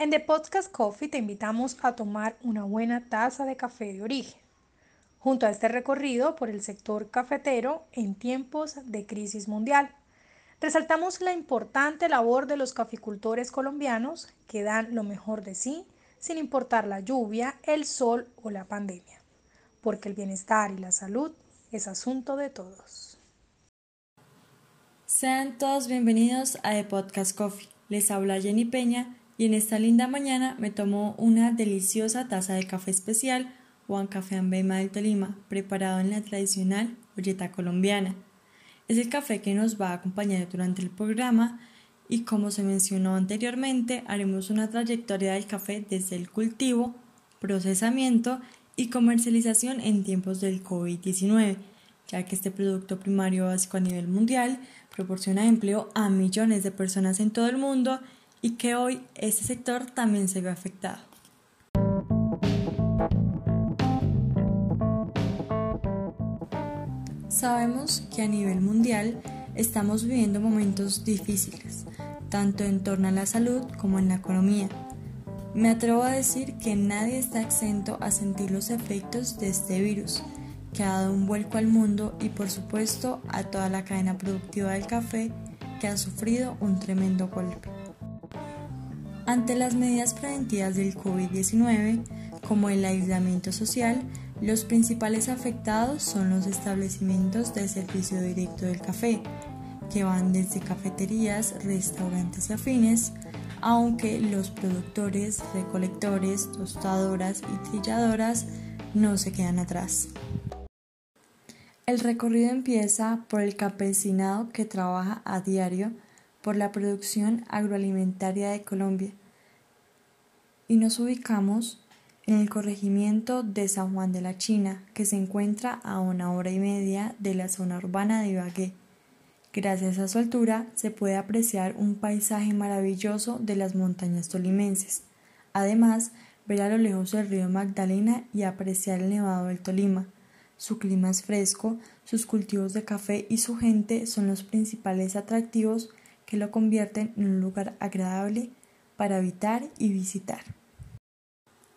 En The Podcast Coffee te invitamos a tomar una buena taza de café de origen, junto a este recorrido por el sector cafetero en tiempos de crisis mundial. Resaltamos la importante labor de los caficultores colombianos que dan lo mejor de sí sin importar la lluvia, el sol o la pandemia, porque el bienestar y la salud es asunto de todos. Sean todos bienvenidos a The Podcast Coffee. Les habla Jenny Peña y en esta linda mañana me tomo una deliciosa taza de café especial Juan Café Ambema del Tolima, preparado en la tradicional olleta colombiana. Es el café que nos va a acompañar durante el programa y como se mencionó anteriormente, haremos una trayectoria del café desde el cultivo, procesamiento y comercialización en tiempos del COVID-19, ya que este producto primario básico a nivel mundial proporciona empleo a millones de personas en todo el mundo y que hoy este sector también se ve afectado. Sabemos que a nivel mundial estamos viviendo momentos difíciles, tanto en torno a la salud como en la economía. Me atrevo a decir que nadie está exento a sentir los efectos de este virus, que ha dado un vuelco al mundo y por supuesto a toda la cadena productiva del café que ha sufrido un tremendo golpe. Ante las medidas preventivas del COVID-19, como el aislamiento social, los principales afectados son los establecimientos de servicio directo del café, que van desde cafeterías, restaurantes y afines, aunque los productores, recolectores, tostadoras y trilladoras no se quedan atrás. El recorrido empieza por el campesinado que trabaja a diario por la producción agroalimentaria de Colombia, y nos ubicamos en el corregimiento de San Juan de la China, que se encuentra a una hora y media de la zona urbana de Ibagué. Gracias a su altura se puede apreciar un paisaje maravilloso de las montañas tolimenses. Además, ver a lo lejos el río Magdalena y apreciar el nevado del Tolima. Su clima es fresco, sus cultivos de café y su gente son los principales atractivos que lo convierten en un lugar agradable para habitar y visitar.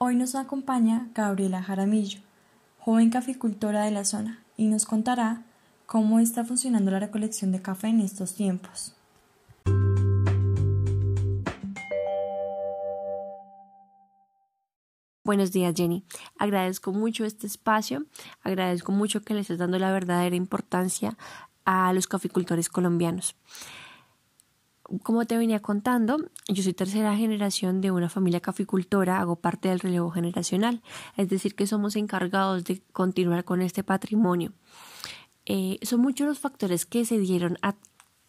Hoy nos acompaña Gabriela Jaramillo, joven caficultora de la zona, y nos contará cómo está funcionando la recolección de café en estos tiempos. Buenos días, Jenny. Agradezco mucho este espacio, agradezco mucho que le estés dando la verdadera importancia a los caficultores colombianos como te venía contando, yo soy tercera generación de una familia caficultora, hago parte del relevo generacional, es decir, que somos encargados de continuar con este patrimonio. Eh, son muchos los factores que se dieron a,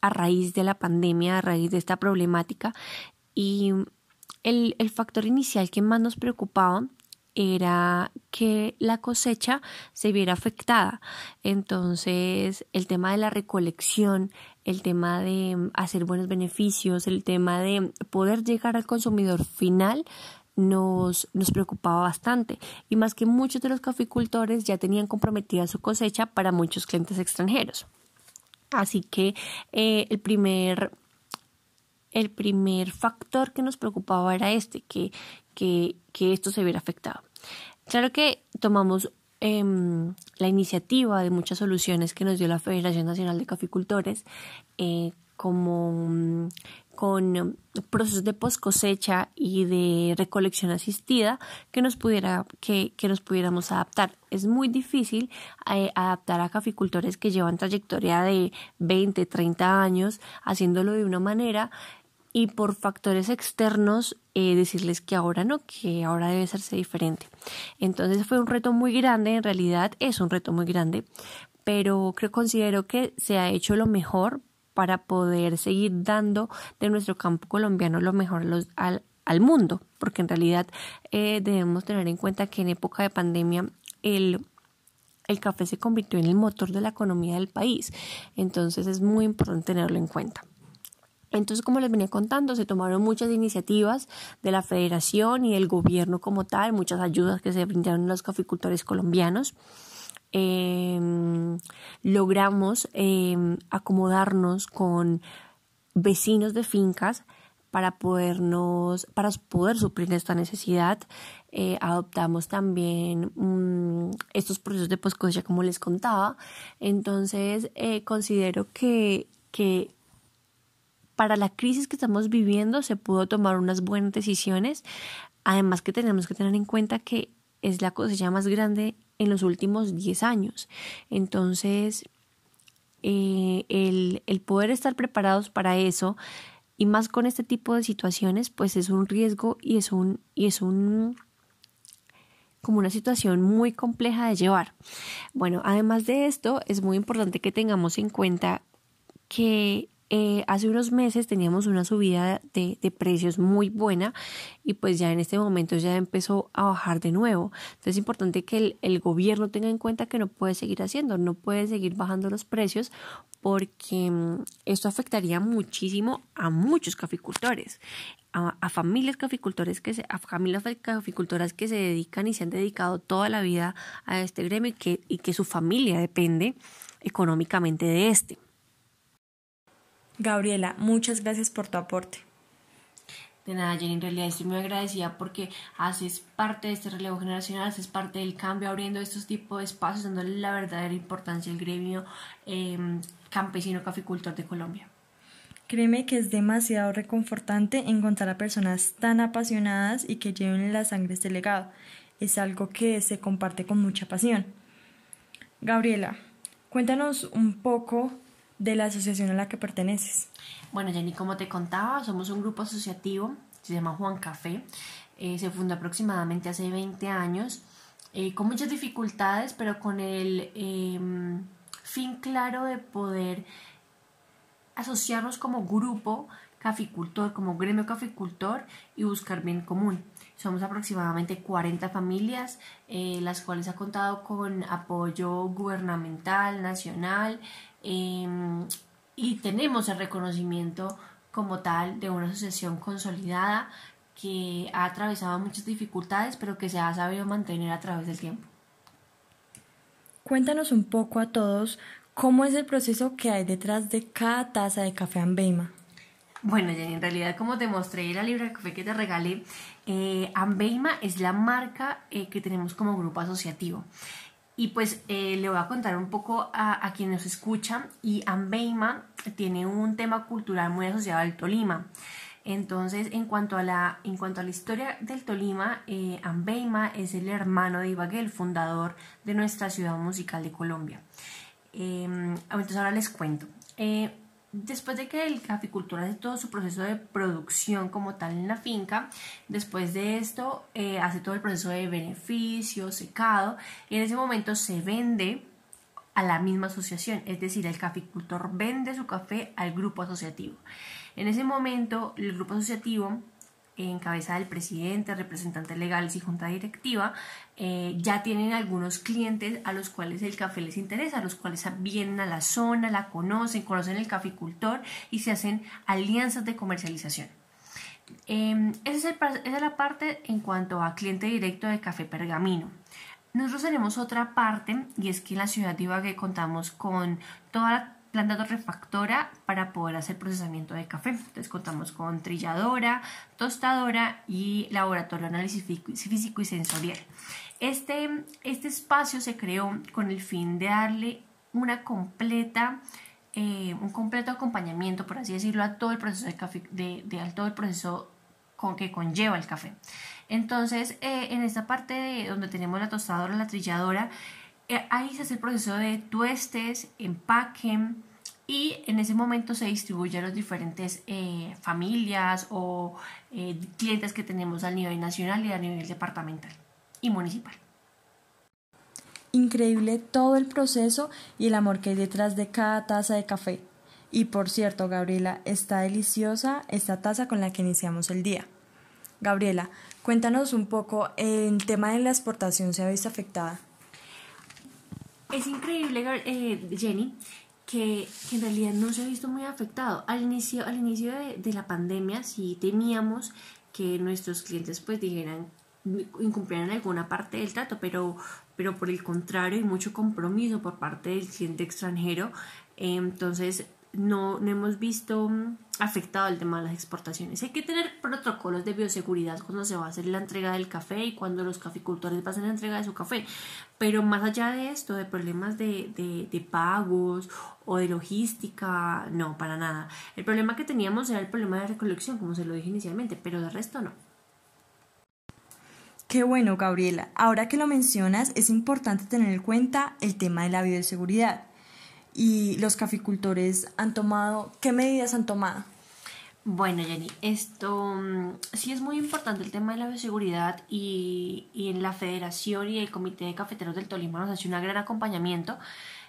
a, raíz de la pandemia, a raíz de esta problemática, y el, el factor inicial que más nos preocupaba era que la cosecha se viera afectada. Entonces, el tema de la recolección, el tema de mm, hacer buenos beneficios, el tema de poder llegar al consumidor final nos, nos preocupaba bastante y más que muchos de los caficultores ya tenían comprometida su cosecha para muchos clientes extranjeros. Así que eh, el primer el primer factor que nos preocupaba era este, que, que, que esto se viera afectado. Claro que tomamos em, la iniciativa de muchas soluciones que nos dio la Federación Nacional de Caficultores, eh, como mm, con procesos de post cosecha y de recolección asistida que nos pudiera que, que nos pudiéramos adaptar. Es muy difícil eh, adaptar a caficultores que llevan trayectoria de 20 30 años haciéndolo de una manera y por factores externos eh, decirles que ahora no, que ahora debe hacerse diferente. Entonces fue un reto muy grande, en realidad es un reto muy grande, pero creo considero que se ha hecho lo mejor para poder seguir dando de nuestro campo colombiano lo mejor al, al mundo, porque en realidad eh, debemos tener en cuenta que en época de pandemia el el café se convirtió en el motor de la economía del país. Entonces es muy importante tenerlo en cuenta. Entonces, como les venía contando, se tomaron muchas iniciativas de la federación y del gobierno como tal, muchas ayudas que se brindaron a los caficultores colombianos. Em, logramos em, acomodarnos con vecinos de fincas para podernos, para poder suplir esta necesidad. Eh, adoptamos también mm, estos procesos de post como les contaba. Entonces, eh, considero que, que para la crisis que estamos viviendo se pudo tomar unas buenas decisiones. Además que tenemos que tener en cuenta que es la cosecha más grande en los últimos 10 años. Entonces, eh, el, el poder estar preparados para eso y más con este tipo de situaciones, pues es un riesgo y es un, y es un como una situación muy compleja de llevar. Bueno, además de esto, es muy importante que tengamos en cuenta que eh, hace unos meses teníamos una subida de, precios muy buena y pues ya en este momento ya empezó a bajar de nuevo. Entonces es importante que el, gobierno tenga en cuenta que no puede seguir haciendo, no puede seguir bajando los precios porque mm, esto afectaría muchísimo a muchos caficultores. A, familias caficultores que se, a familias caficultoras que se dedican y se han dedicado toda la vida a este gremio y que, y que su familia depende económicamente de este. Gabriela, muchas gracias por tu aporte. De nada, Jenny, en realidad estoy muy agradecida porque haces parte de este relevo generacional, haces parte del cambio, abriendo estos tipos de espacios, dándole la verdadera importancia al gremio em, campesino caficultor de Colombia. Créeme que es demasiado reconfortante encontrar a personas tan apasionadas y que lleven la sangre este legado. Es algo que se comparte con mucha pasión. Gabriela, cuéntanos un poco de la asociación a la que perteneces. Bueno, Jenny, como te contaba, somos un grupo asociativo, se llama Juan Café, eh, se fundó aproximadamente hace 20 años, eh, con muchas dificultades, pero con el em, fin claro de poder asociarnos como grupo caficultor, como gremio caficultor y buscar bien común. Somos aproximadamente 40 familias, eh, las cuales ha contado con apoyo gubernamental, nacional, Em, y tenemos el reconocimiento como tal de una asociación consolidada que ha atravesado muchas dificultades pero que se ha sabido mantener a través del tiempo. Cuéntanos un poco a todos cómo es el proceso que hay detrás de cada taza de café Ambeima. Bueno, Jenny, en realidad como te mostré en la libra de café que te regalé, eh, Ambeima es la marca eh, que tenemos como grupo asociativo. Y pues eh, le voy a contar un poco a, quien nos escucha. Y Ambeima tiene un tema cultural muy asociado al Tolima. Entonces, en cuanto a la, en cuanto a la historia del Tolima, Ambeima es el hermano de Ibagué, el fundador de nuestra ciudad musical de Colombia. Entonces, ahora les cuento. Después de que el caficultor hace todo su proceso de producción como tal en la finca, después de esto eh, hace todo el proceso de beneficio, secado, y en ese momento se vende a la misma asociación, es decir, el caficultor vende su café al grupo asociativo. En ese momento, el grupo asociativo en cabeza del presidente, representantes legales y junta directiva, eh, ya tienen algunos clientes a los cuales el café les interesa, a los cuales vienen a la zona, la conocen, conocen el caficultor y se hacen alianzas de comercialización. Em, esa, es esa es la parte en cuanto a cliente directo de Café Pergamino. Nosotros tenemos otra parte y es que en la ciudad de Ibagué contamos con toda la planta torrefactora para poder hacer procesamiento de café. Entonces contamos con trilladora, tostadora y laboratorio de análisis físico y sensorial. Este, este espacio se creó con el fin de darle una completa, eh, un completo acompañamiento, por así decirlo, a todo el proceso de café, de, de todo el proceso con que conlleva el café. Entonces, eh, en esta parte donde tenemos la tostadora, la trilladora, ahí se hace el proceso de tuestes, empaque y en ese momento se distribuye a las diferentes eh, familias o eh, clientes que tenemos a nivel nacional y a nivel departamental y municipal. Increíble todo el proceso y el amor que hay detrás de cada taza de café. Y por cierto, Gabriela, está deliciosa esta taza con la que iniciamos el día. Gabriela, cuéntanos un poco, ¿el tema de la exportación se ha visto afectada? Es increíble, eh, Jenny, que, en realidad no se ha visto muy afectado. Al inicio, al inicio de, la pandemia sí temíamos que nuestros clientes pues dijeran incumplieran alguna parte del trato, pero, pero por el contrario hay mucho compromiso por parte del cliente extranjero. entonces no, no hemos visto mm, afectado el tema de las exportaciones. Hay que tener protocolos de bioseguridad cuando se va a hacer la entrega del café y cuando los caficultores van a hacer la entrega de su café. Pero más allá de esto, de problemas de, de, de pagos o de logística, no, para nada. El problema que teníamos era el problema de recolección, como se lo dije inicialmente, pero de resto no. Qué bueno, Gabriela. Ahora que lo mencionas, es importante tener en cuenta el tema de la bioseguridad y los caficultores han tomado, ¿qué medidas han tomado? Bueno, Jenny, esto mm, sí es muy importante el tema de la bioseguridad y, y en la Federación y el Comité de Cafeteros del Tolima nos hace un gran acompañamiento.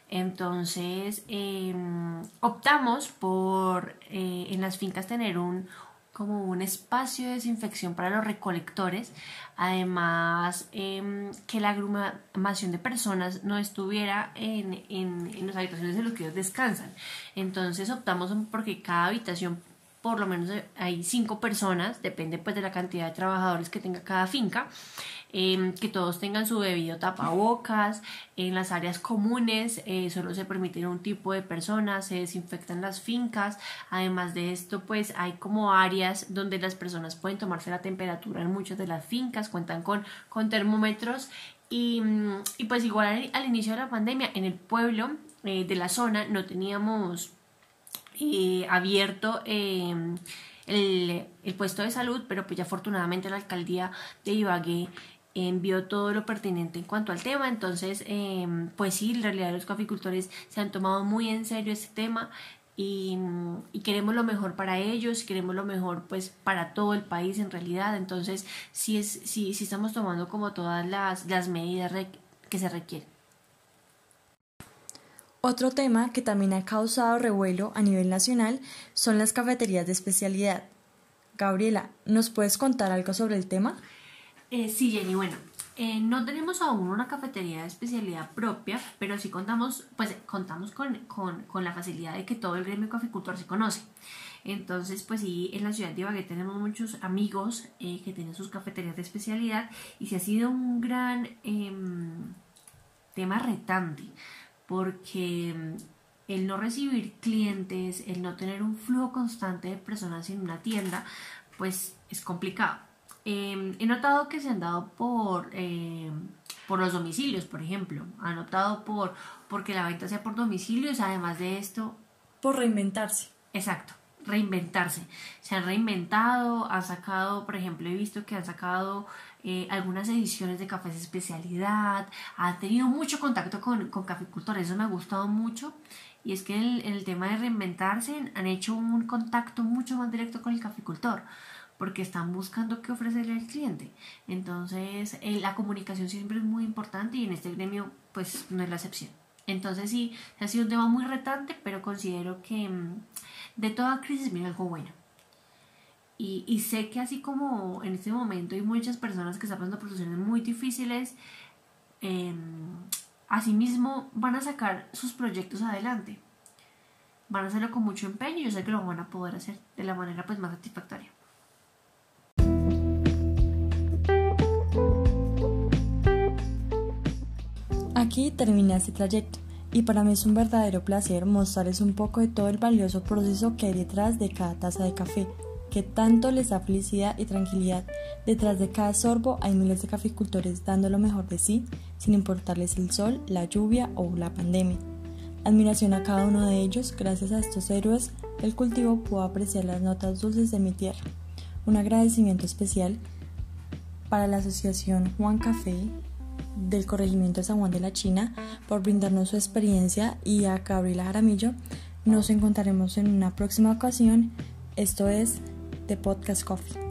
Entonces, em, optamos por eh, en las fincas tener un, como un espacio de desinfección para los recolectores, además eh, que la agrumación de personas no estuviera en, en, en las habitaciones en las que ellos descansan. Entonces optamos porque cada habitación por lo menos hay cinco personas, depende pues de la cantidad de trabajadores que tenga cada finca, Em, que todos tengan su debido tapabocas, en las áreas comunes eh, solo se permite un tipo de personas, se desinfectan las fincas, además de esto pues hay como áreas donde las personas pueden tomarse la temperatura en muchas de las fincas, cuentan con, con termómetros. Y, y pues igual al, inicio de la pandemia en el pueblo eh, de la zona no teníamos eh, abierto el, el, puesto de salud, pero pues ya afortunadamente la alcaldía de Ibagué envió todo lo pertinente en cuanto al tema. Entonces, em, pues sí, en realidad los caficultores se han tomado muy en serio este tema y, queremos lo mejor para ellos, queremos lo mejor pues para todo el país en realidad. Entonces, sí, es, sí, sí estamos tomando como todas las, las medidas que se requieren. Otro tema que también ha causado revuelo a nivel nacional son las cafeterías de especialidad. Gabriela, ¿nos puedes contar algo sobre el tema? Eh, sí, Jenny, bueno, eh, no tenemos aún una cafetería de especialidad propia, pero sí contamos, pues contamos con, con, la facilidad de que todo el gremio caficultor se conoce. Entonces, pues sí, en la ciudad de Ibagué tenemos muchos amigos eh, que tienen sus cafeterías de especialidad y sí ha sido un gran em, tema retante, porque em, el no recibir clientes, el no tener un flujo constante de personas en una tienda, pues es complicado. Em, he notado que se han dado por, em, por los domicilios, por ejemplo. Han notado por porque la venta sea por domicilios, además de esto. Por reinventarse. Exacto, reinventarse. Se han reinventado, han sacado, por ejemplo, he visto que han sacado eh, algunas ediciones de cafés de especialidad, han tenido mucho contacto con, con caficultores, eso me ha gustado mucho. Y es que en el tema de reinventarse han hecho un contacto mucho más directo con el caficultor porque están buscando qué ofrecerle al cliente. Entonces, eh, la comunicación siempre es muy importante y en este gremio, pues, no es la excepción. Entonces, sí, ha sido un tema muy retante, pero considero que mm, de toda crisis viene algo bueno. Y, sé que así como en este momento hay muchas personas que están pasando por situaciones muy difíciles, eh, asimismo van a sacar sus proyectos adelante. Van a hacerlo con mucho empeño y yo sé que lo van a poder hacer de la manera pues más satisfactoria. Aquí termina este trayecto y para mí es un verdadero placer mostrarles un poco de todo el valioso proceso que hay detrás de cada taza de café, que tanto les da felicidad y tranquilidad. Detrás de cada sorbo hay miles de caficultores dando lo mejor de sí, sin importarles el sol, la lluvia o la pandemia. Admiración a cada uno de ellos, gracias a estos héroes, el cultivo pudo apreciar las notas dulces de mi tierra. Un agradecimiento especial para la Asociación Juan Café del Corregimiento de San Juan de la China por brindarnos su experiencia y a Gabriela Jaramillo. Nos encontraremos en una próxima ocasión. Esto es The Podcast Coffee.